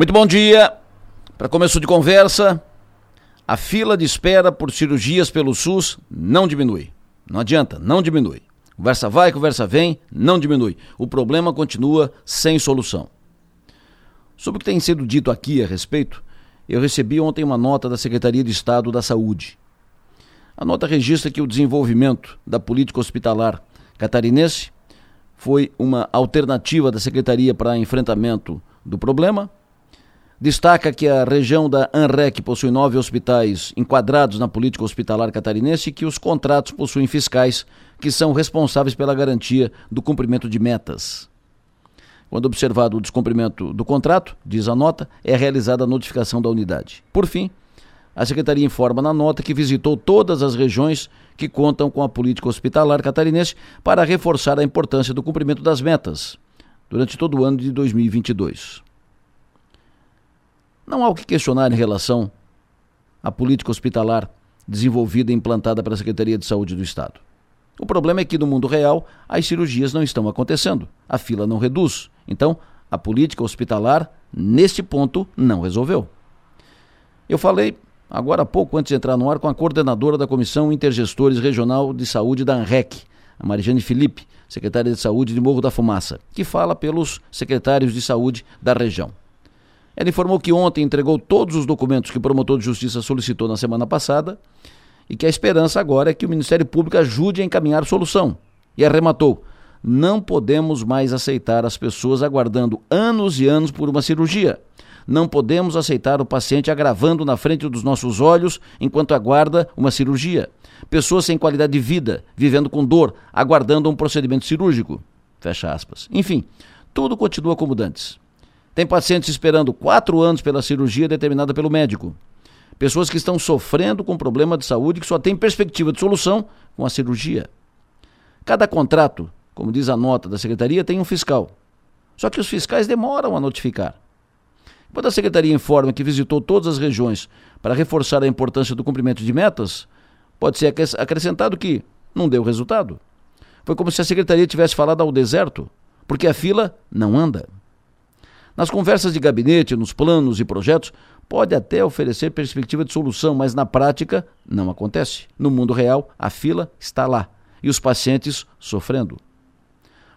Muito bom dia. Para começo de conversa, a fila de espera por cirurgias pelo SUS não diminui. Não adianta, não diminui. Conversa vai, conversa vem, não diminui. O problema continua sem solução. Sobre o que tem sido dito aqui a respeito, eu recebi ontem uma nota da Secretaria de Estado da Saúde. A nota registra que o desenvolvimento da política hospitalar catarinense foi uma alternativa da Secretaria para enfrentamento do problema Destaca que a região da ANREC possui nove hospitais enquadrados na política hospitalar catarinense e que os contratos possuem fiscais que são responsáveis pela garantia do cumprimento de metas. Quando observado o descumprimento do contrato, diz a nota, é realizada a notificação da unidade. Por fim, a Secretaria informa na nota que visitou todas as regiões que contam com a política hospitalar catarinense para reforçar a importância do cumprimento das metas durante todo o ano de 2022. Não há o que questionar em relação à política hospitalar desenvolvida e implantada pela Secretaria de Saúde do Estado. O problema é que no mundo real as cirurgias não estão acontecendo, a fila não reduz. Então, a política hospitalar, neste ponto, não resolveu. Eu falei agora há pouco, antes de entrar no ar, com a coordenadora da Comissão Intergestores Regional de Saúde da ANREC, a Marijane Felipe, secretária de Saúde de Morro da Fumaça, que fala pelos secretários de saúde da região. Ela informou que ontem entregou todos os documentos que o promotor de justiça solicitou na semana passada e que a esperança agora é que o Ministério Público ajude a encaminhar solução. E arrematou: não podemos mais aceitar as pessoas aguardando anos e anos por uma cirurgia. Não podemos aceitar o paciente agravando na frente dos nossos olhos enquanto aguarda uma cirurgia. Pessoas sem qualidade de vida, vivendo com dor, aguardando um procedimento cirúrgico. Fecha aspas. Enfim, tudo continua como dantes. Tem pacientes esperando quatro anos pela cirurgia determinada pelo médico. Pessoas que estão sofrendo com problema de saúde que só tem perspectiva de solução com a cirurgia. Cada contrato, como diz a nota da secretaria, tem um fiscal. Só que os fiscais demoram a notificar. Quando a secretaria informa que visitou todas as regiões para reforçar a importância do cumprimento de metas, pode ser acrescentado que não deu resultado. Foi como se a secretaria tivesse falado ao deserto, porque a fila não anda. Nas conversas de gabinete, nos planos e projetos, pode até oferecer perspectiva de solução, mas na prática não acontece. No mundo real, a fila está lá e os pacientes sofrendo.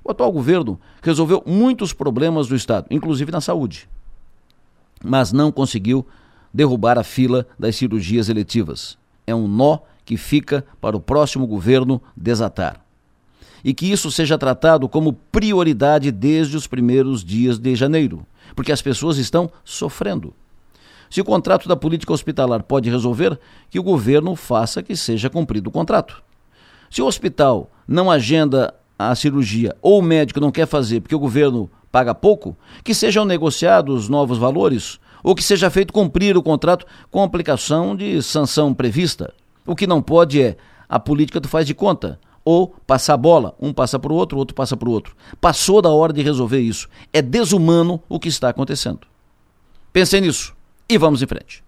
O atual governo resolveu muitos problemas do Estado, inclusive na saúde, mas não conseguiu derrubar a fila das cirurgias eletivas. É um nó que fica para o próximo governo desatar e que isso seja tratado como prioridade desde os primeiros dias de janeiro, porque as pessoas estão sofrendo. Se o contrato da política hospitalar pode resolver, que o governo faça que seja cumprido o contrato. Se o hospital não agenda a cirurgia ou o médico não quer fazer porque o governo paga pouco, que sejam negociados novos valores ou que seja feito cumprir o contrato com aplicação de sanção prevista. O que não pode é a política do faz de conta ou passar a bola. Um passa para o outro, outro passa para o outro. Passou da hora de resolver isso. É desumano o que está acontecendo. Pensem nisso e vamos em frente.